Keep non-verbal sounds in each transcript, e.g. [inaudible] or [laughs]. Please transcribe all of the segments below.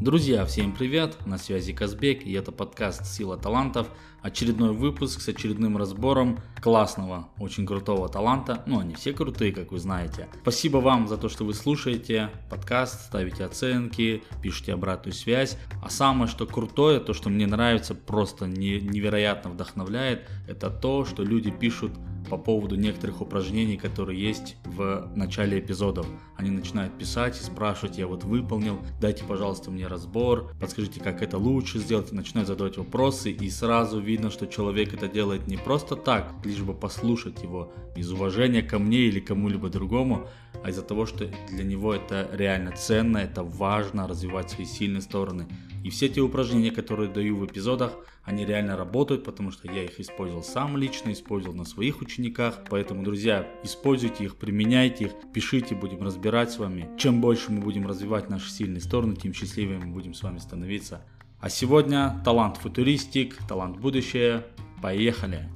Друзья, всем привет! На связи Казбек и это подкаст «Сила талантов». Очередной выпуск с очередным разбором классного, очень крутого таланта. Ну, они все крутые, как вы знаете. Спасибо вам за то, что вы слушаете подкаст, ставите оценки, пишите обратную связь. А самое, что крутое, то, что мне нравится, просто невероятно вдохновляет, это то, что люди пишут по поводу некоторых упражнений, которые есть в начале эпизодов. Они начинают писать и спрашивать, я вот выполнил, дайте, пожалуйста, мне разбор, подскажите, как это лучше сделать, начинают задавать вопросы, и сразу видно, что человек это делает не просто так, лишь бы послушать его из уважения ко мне или кому-либо другому, а из-за того, что для него это реально ценно, это важно развивать свои сильные стороны. И все те упражнения, которые даю в эпизодах, они реально работают, потому что я их использовал сам лично, использовал на своих учениках. Поэтому, друзья, используйте их, применяйте их, пишите, будем разбирать с вами. Чем больше мы будем развивать наши сильные стороны, тем счастливее мы будем с вами становиться. А сегодня талант футуристик, талант будущее. Поехали!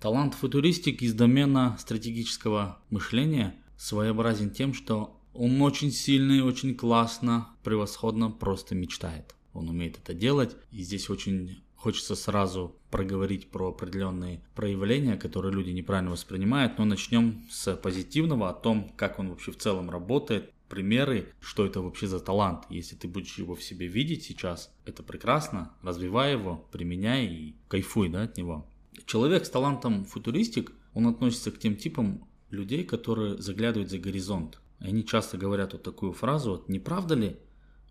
Талант футуристик из домена стратегического мышления своеобразен тем, что он очень сильный, очень классно, превосходно, просто мечтает. Он умеет это делать. И здесь очень хочется сразу проговорить про определенные проявления, которые люди неправильно воспринимают. Но начнем с позитивного, о том, как он вообще в целом работает, примеры, что это вообще за талант. Если ты будешь его в себе видеть сейчас, это прекрасно, развивай его, применяй и кайфуй да, от него. Человек с талантом футуристик, он относится к тем типам людей, которые заглядывают за горизонт. Они часто говорят вот такую фразу, вот, не правда ли,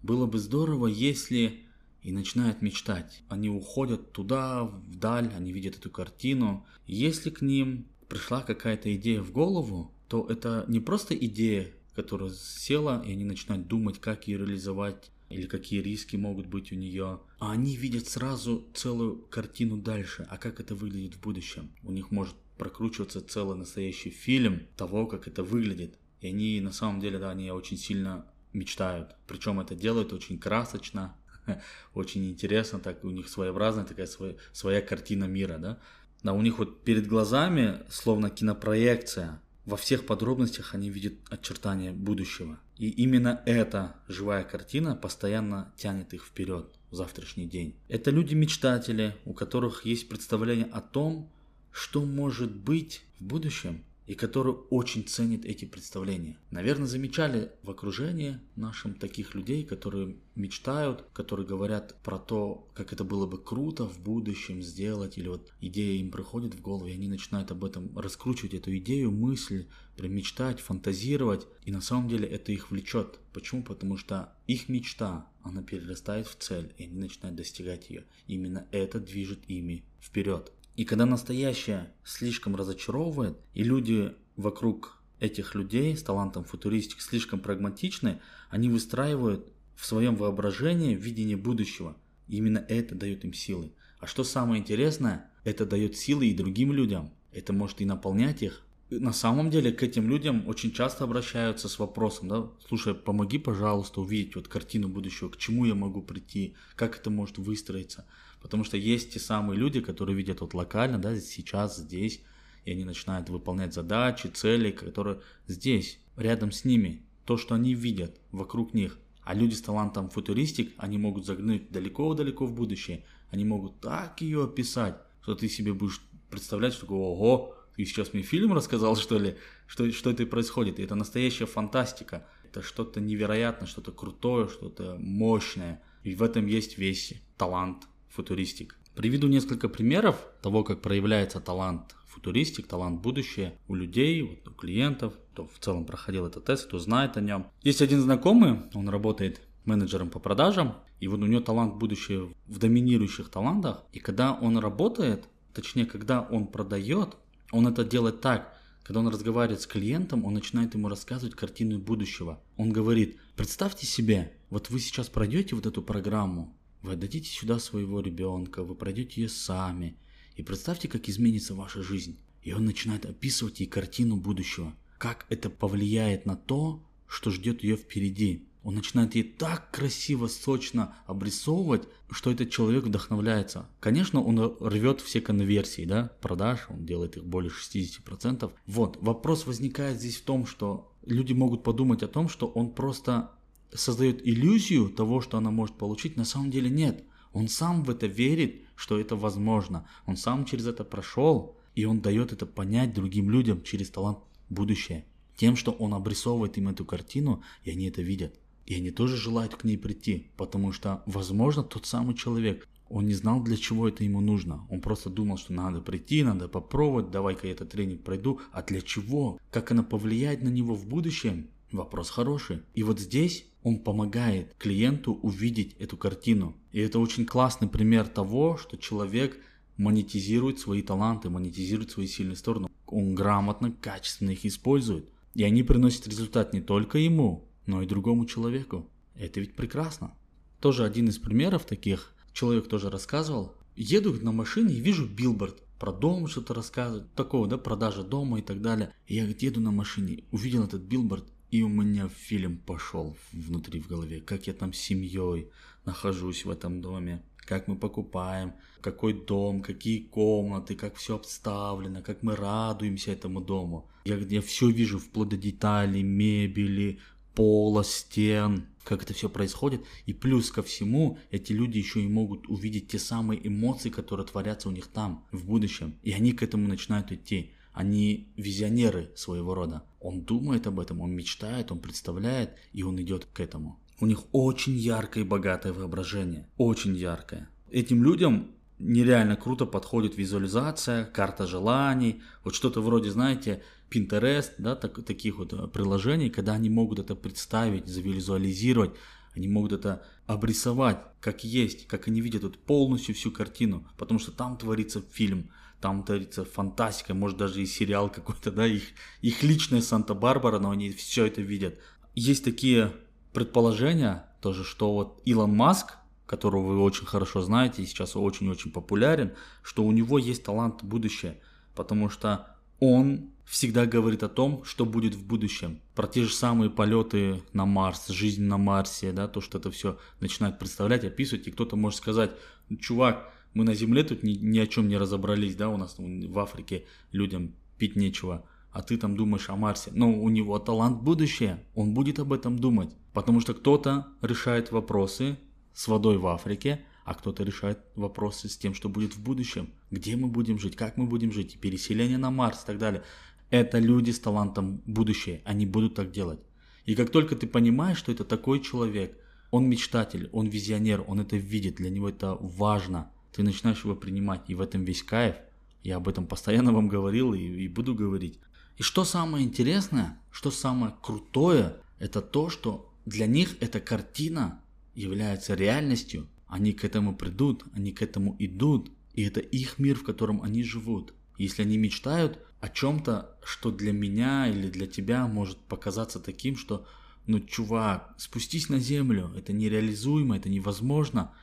было бы здорово, если... И начинают мечтать. Они уходят туда, вдаль, они видят эту картину. Если к ним пришла какая-то идея в голову, то это не просто идея, которая села, и они начинают думать, как ее реализовать, или какие риски могут быть у нее. А они видят сразу целую картину дальше, а как это выглядит в будущем. У них может прокручиваться целый настоящий фильм того, как это выглядит. И они на самом деле, да, они очень сильно мечтают. Причем это делают очень красочно, [laughs] очень интересно, так у них своеобразная такая своя, своя картина мира, да. Да, у них вот перед глазами словно кинопроекция. Во всех подробностях они видят очертания будущего. И именно эта живая картина постоянно тянет их вперед в завтрашний день. Это люди-мечтатели, у которых есть представление о том, что может быть в будущем и который очень ценит эти представления. Наверное, замечали в окружении нашим таких людей, которые мечтают, которые говорят про то, как это было бы круто в будущем сделать, или вот идея им приходит в голову, и они начинают об этом раскручивать эту идею, мысль, прям мечтать, фантазировать, и на самом деле это их влечет. Почему? Потому что их мечта, она перерастает в цель, и они начинают достигать ее. Именно это движет ими вперед. И когда настоящее слишком разочаровывает, и люди вокруг этих людей с талантом футуристик слишком прагматичны, они выстраивают в своем воображении видение будущего. И именно это дает им силы. А что самое интересное, это дает силы и другим людям. Это может и наполнять их. На самом деле к этим людям очень часто обращаются с вопросом, да, слушай, помоги, пожалуйста, увидеть вот картину будущего, к чему я могу прийти, как это может выстроиться. Потому что есть те самые люди, которые видят вот локально, да, сейчас, здесь, и они начинают выполнять задачи, цели, которые здесь, рядом с ними, то, что они видят вокруг них. А люди с талантом футуристик, они могут загнуть далеко-далеко в будущее. Они могут так ее описать, что ты себе будешь представлять, что ого, ты сейчас мне фильм рассказал, [laughs] что ли, что, что это происходит. И это настоящая фантастика. Это что-то невероятное, что-то крутое, что-то мощное. И в этом есть весь талант футуристик. Приведу несколько примеров того, как проявляется талант футуристик, талант будущее у людей, вот, у клиентов, кто в целом проходил этот тест, кто знает о нем. Есть один знакомый, он работает менеджером по продажам, и вот у него талант будущее в доминирующих талантах, и когда он работает, точнее, когда он продает, он это делает так, когда он разговаривает с клиентом, он начинает ему рассказывать картину будущего. Он говорит, представьте себе, вот вы сейчас пройдете вот эту программу, вы отдадите сюда своего ребенка, вы пройдете ее сами. И представьте, как изменится ваша жизнь. И он начинает описывать ей картину будущего. Как это повлияет на то, что ждет ее впереди. он начинает ей так красиво, сочно обрисовывать, что этот человек вдохновляется. Конечно, он рвет все конверсии, да, продаж, он делает их более 60%. Вот, вопрос возникает здесь в том, что люди могут подумать о том, что он просто создает иллюзию того, что она может получить. На самом деле нет. Он сам в это верит, что это возможно. Он сам через это прошел, и он дает это понять другим людям через талант будущее. Тем, что он обрисовывает им эту картину, и они это видят. И они тоже желают к ней прийти, потому что, возможно, тот самый человек, он не знал, для чего это ему нужно. Он просто думал, что надо прийти, надо попробовать, давай-ка я этот тренинг пройду. А для чего? Как она повлияет на него в будущем? Вопрос хороший. И вот здесь он помогает клиенту увидеть эту картину. И это очень классный пример того, что человек монетизирует свои таланты, монетизирует свои сильные стороны. Он грамотно, качественно их использует. И они приносят результат не только ему, но и другому человеку. Это ведь прекрасно. Тоже один из примеров таких, человек тоже рассказывал. Еду на машине и вижу билборд, про дом что-то рассказывает, такого, да, продажа дома и так далее. И я еду на машине, увидел этот билборд, и у меня фильм пошел внутри в голове, как я там с семьей нахожусь в этом доме, как мы покупаем, какой дом, какие комнаты, как все обставлено, как мы радуемся этому дому. Я, я все вижу вплоть до деталей, мебели, пола, стен, как это все происходит. И плюс ко всему, эти люди еще и могут увидеть те самые эмоции, которые творятся у них там, в будущем. И они к этому начинают идти. Они визионеры своего рода. Он думает об этом, он мечтает, он представляет, и он идет к этому. У них очень яркое и богатое воображение. Очень яркое. Этим людям нереально круто подходит визуализация, карта желаний, вот что-то вроде, знаете, Pinterest, да, так, таких вот э, приложений, когда они могут это представить, завизуализировать, они могут это обрисовать, как есть, как они видят вот полностью всю картину, потому что там творится фильм, там творится фантастика, может даже и сериал какой-то, да, их, их личная Санта-Барбара, но они все это видят. Есть такие предположения, тоже, что вот Илон Маск, которого вы очень хорошо знаете и сейчас очень-очень популярен, что у него есть талант будущее, потому что он всегда говорит о том, что будет в будущем. Про те же самые полеты на Марс, жизнь на Марсе, да, то, что это все начинает представлять, описывать, и кто-то может сказать, чувак, мы на Земле тут ни, ни о чем не разобрались, да, у нас в Африке людям пить нечего, а ты там думаешь о Марсе. Но у него талант будущее, он будет об этом думать, потому что кто-то решает вопросы с водой в Африке, а кто-то решает вопросы с тем, что будет в будущем, где мы будем жить, как мы будем жить, переселение на Марс и так далее. Это люди с талантом будущее, они будут так делать. И как только ты понимаешь, что это такой человек, он мечтатель, он визионер, он это видит, для него это важно, ты начинаешь его принимать, и в этом весь кайф. Я об этом постоянно вам говорил и, и буду говорить. И что самое интересное, что самое крутое, это то, что для них эта картина является реальностью, они к этому придут, они к этому идут, и это их мир, в котором они живут. Если они мечтают о чем-то, что для меня или для тебя может показаться таким, что, ну, чувак, спустись на землю, это нереализуемо, это невозможно.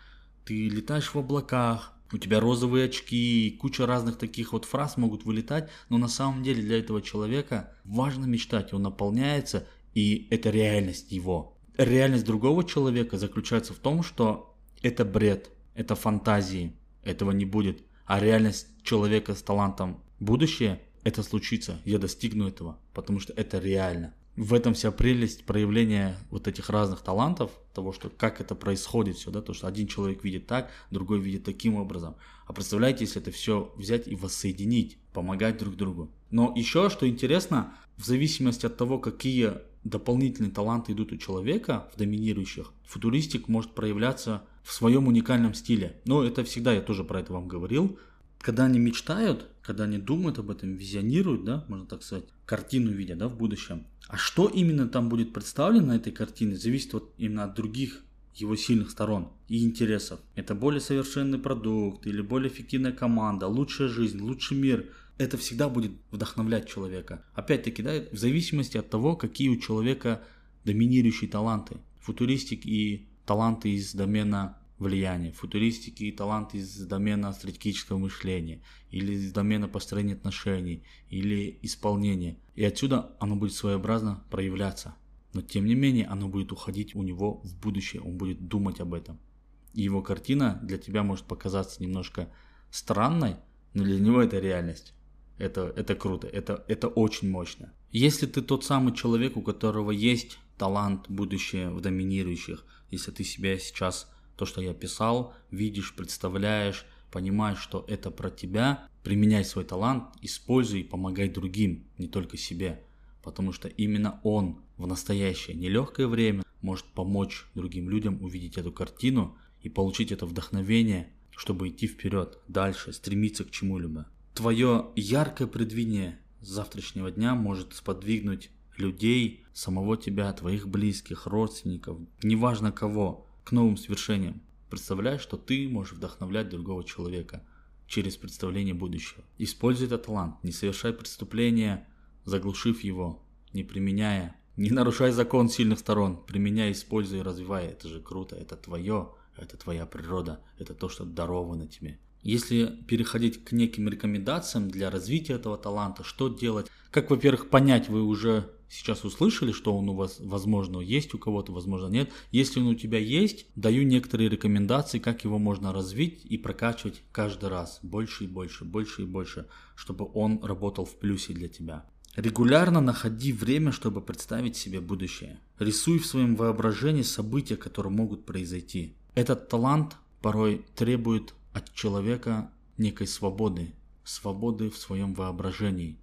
Ты летаешь в облаках, у тебя розовые очки, куча разных таких вот фраз могут вылетать, но на самом деле для этого человека важно мечтать, он наполняется, и это реальность его. Реальность другого человека заключается в том, что это бред, это фантазии, этого не будет. А реальность человека с талантом будущее, это случится, я достигну этого, потому что это реально. В этом вся прелесть проявления вот этих разных талантов, того, что как это происходит все, да, то, что один человек видит так, другой видит таким образом. А представляете, если это все взять и воссоединить, помогать друг другу. Но еще, что интересно, в зависимости от того, какие дополнительные таланты идут у человека, в доминирующих, футуристик может проявляться в своем уникальном стиле. Но это всегда, я тоже про это вам говорил. Когда они мечтают, когда они думают об этом, визионируют, да, можно так сказать, картину видят, да, в будущем. А что именно там будет представлено на этой картине, зависит вот именно от других его сильных сторон и интересов. Это более совершенный продукт или более эффективная команда, лучшая жизнь, лучший мир. Это всегда будет вдохновлять человека. Опять-таки, да, в зависимости от того, какие у человека доминирующие таланты. Футуристик и таланты из домена влияния, футуристики и таланты из домена стратегического мышления, или из домена построения отношений, или исполнения. И отсюда оно будет своеобразно проявляться. но тем не менее оно будет уходить у него в будущее, он будет думать об этом. И его картина для тебя может показаться немножко странной, но для него это реальность. Это, это круто, это, это очень мощно. Если ты тот самый человек, у которого есть талант, будущее в доминирующих, если ты себя сейчас, то, что я писал, видишь, представляешь, понимаешь, что это про тебя, применяй свой талант, используй и помогай другим, не только себе. Потому что именно он в настоящее нелегкое время может помочь другим людям увидеть эту картину и получить это вдохновение, чтобы идти вперед, дальше, стремиться к чему-либо. Твое яркое предвидение завтрашнего дня может сподвигнуть людей, самого тебя, твоих близких, родственников, неважно кого, к новым свершениям. Представляешь, что ты можешь вдохновлять другого человека через представление будущего. Используй этот талант, не совершай преступления, заглушив его, не применяя. Не нарушай закон сильных сторон, применяй, используй и развивай. Это же круто, это твое, это твоя природа, это то, что даровано тебе. Если переходить к неким рекомендациям для развития этого таланта, что делать? Как, во-первых, понять, вы уже сейчас услышали, что он у вас, возможно, есть у кого-то, возможно, нет. Если он у тебя есть, даю некоторые рекомендации, как его можно развить и прокачивать каждый раз больше и больше, больше и больше, чтобы он работал в плюсе для тебя. Регулярно находи время, чтобы представить себе будущее. Рисуй в своем воображении события, которые могут произойти. Этот талант порой требует от человека некой свободы, свободы в своем воображении.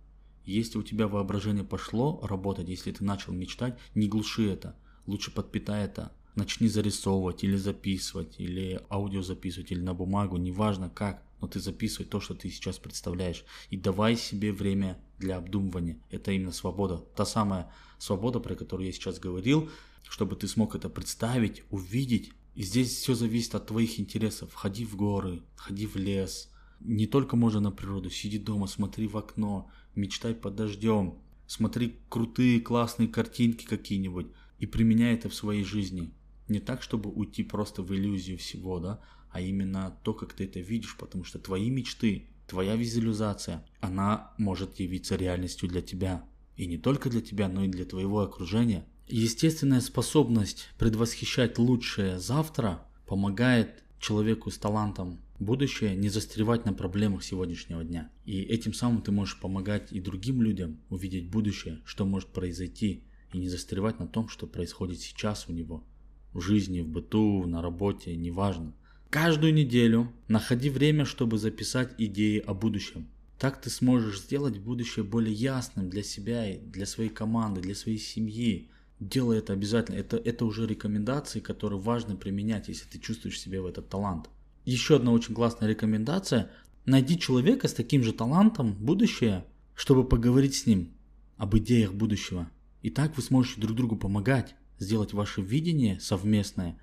Если у тебя воображение пошло работать, если ты начал мечтать, не глуши это, лучше подпитай это. Начни зарисовывать или записывать, или аудио записывать, или на бумагу, неважно как, но ты записывай то, что ты сейчас представляешь. И давай себе время для обдумывания. Это именно свобода. Та самая свобода, про которую я сейчас говорил, чтобы ты смог это представить, увидеть, и здесь все зависит от твоих интересов. Ходи в горы, ходи в лес. Не только можно на природу, сиди дома, смотри в окно, мечтай под дождем, смотри крутые классные картинки какие-нибудь и применяй это в своей жизни. Не так, чтобы уйти просто в иллюзию всего, да, а именно то, как ты это видишь, потому что твои мечты, твоя визуализация, она может явиться реальностью для тебя. И не только для тебя, но и для твоего окружения. Естественная способность предвосхищать лучшее завтра помогает человеку с талантом будущее не застревать на проблемах сегодняшнего дня. И этим самым ты можешь помогать и другим людям увидеть будущее, что может произойти, и не застревать на том, что происходит сейчас у него. В жизни, в быту, на работе, неважно. Каждую неделю находи время, чтобы записать идеи о будущем. Так ты сможешь сделать будущее более ясным для себя и для своей команды, для своей семьи, делай это обязательно. Это, это уже рекомендации, которые важно применять, если ты чувствуешь себе в этот талант. Еще одна очень классная рекомендация. Найди человека с таким же талантом будущее, чтобы поговорить с ним об идеях будущего. И так вы сможете друг другу помогать, сделать ваше видение совместное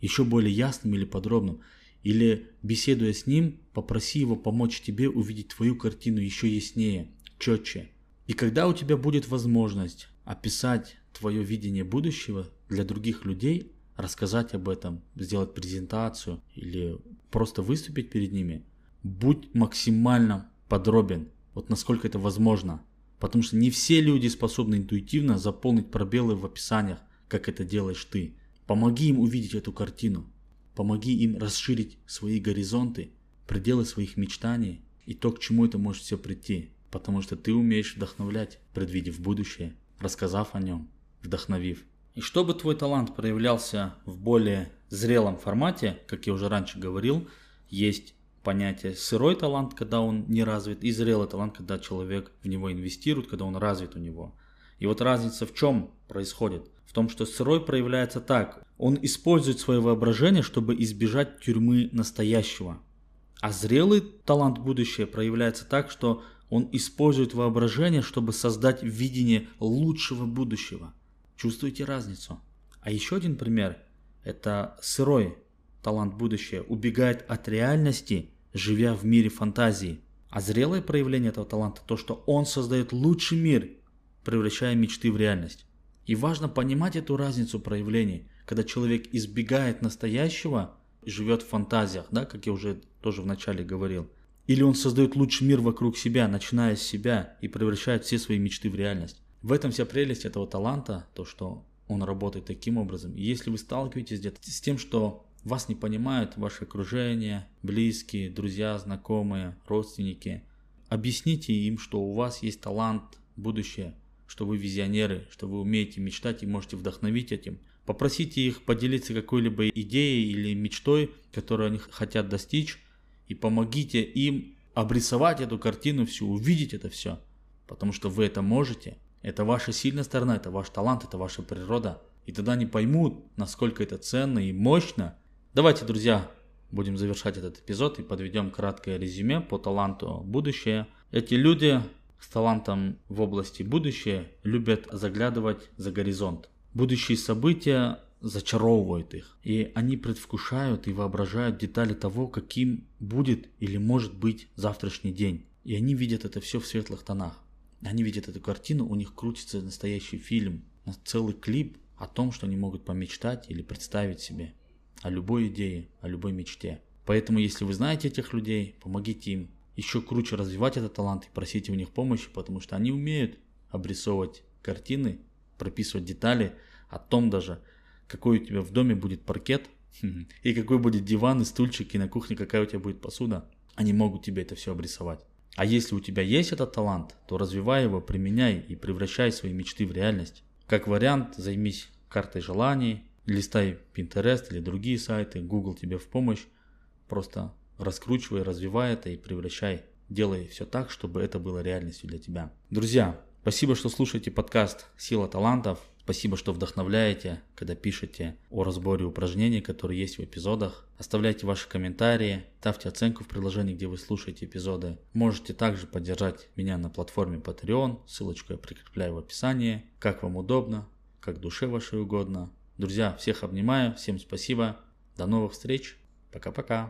еще более ясным или подробным. Или беседуя с ним, попроси его помочь тебе увидеть твою картину еще яснее, четче. И когда у тебя будет возможность описать твое видение будущего для других людей, рассказать об этом, сделать презентацию или просто выступить перед ними, будь максимально подробен, вот насколько это возможно. Потому что не все люди способны интуитивно заполнить пробелы в описаниях, как это делаешь ты. Помоги им увидеть эту картину. Помоги им расширить свои горизонты, пределы своих мечтаний и то, к чему это может все прийти. Потому что ты умеешь вдохновлять, предвидев будущее, рассказав о нем, вдохновив. И чтобы твой талант проявлялся в более зрелом формате, как я уже раньше говорил, есть понятие сырой талант, когда он не развит, и зрелый талант, когда человек в него инвестирует, когда он развит у него. И вот разница в чем происходит? В том, что сырой проявляется так. Он использует свое воображение, чтобы избежать тюрьмы настоящего. А зрелый талант будущее проявляется так, что он использует воображение, чтобы создать видение лучшего будущего. Чувствуете разницу? А еще один пример – это сырой талант будущее убегает от реальности, живя в мире фантазии. А зрелое проявление этого таланта – то, что он создает лучший мир, превращая мечты в реальность. И важно понимать эту разницу проявлений, когда человек избегает настоящего и живет в фантазиях, да, как я уже тоже вначале говорил – или он создает лучший мир вокруг себя, начиная с себя, и превращает все свои мечты в реальность. В этом вся прелесть этого таланта, то, что он работает таким образом. И если вы сталкиваетесь где-то с тем, что вас не понимают ваше окружение, близкие, друзья, знакомые, родственники, объясните им, что у вас есть талант, будущее, что вы визионеры, что вы умеете мечтать и можете вдохновить этим. Попросите их поделиться какой-либо идеей или мечтой, которую они хотят достичь, и помогите им обрисовать эту картину всю, увидеть это все. Потому что вы это можете. Это ваша сильная сторона, это ваш талант, это ваша природа. И тогда они поймут, насколько это ценно и мощно. Давайте, друзья, будем завершать этот эпизод и подведем краткое резюме по таланту будущее. Эти люди с талантом в области будущее любят заглядывать за горизонт. Будущие события зачаровывают их, и они предвкушают и воображают детали того, каким будет или может быть завтрашний день. И они видят это все в светлых тонах. Они видят эту картину, у них крутится настоящий фильм, целый клип о том, что они могут помечтать или представить себе, о любой идее, о любой мечте. Поэтому, если вы знаете этих людей, помогите им еще круче развивать этот талант и просите у них помощи, потому что они умеют обрисовывать картины, прописывать детали о том даже, какой у тебя в доме будет паркет, [laughs] и какой будет диван и стульчик, и на кухне какая у тебя будет посуда. Они могут тебе это все обрисовать. А если у тебя есть этот талант, то развивай его, применяй и превращай свои мечты в реальность. Как вариант, займись картой желаний, листай Pinterest или другие сайты, Google тебе в помощь. Просто раскручивай, развивай это и превращай. Делай все так, чтобы это было реальностью для тебя. Друзья, спасибо, что слушаете подкаст «Сила талантов». Спасибо, что вдохновляете, когда пишете о разборе упражнений, которые есть в эпизодах. Оставляйте ваши комментарии, ставьте оценку в приложении, где вы слушаете эпизоды. Можете также поддержать меня на платформе Patreon, ссылочку я прикрепляю в описании. Как вам удобно, как душе вашей угодно. Друзья, всех обнимаю, всем спасибо, до новых встреч, пока-пока.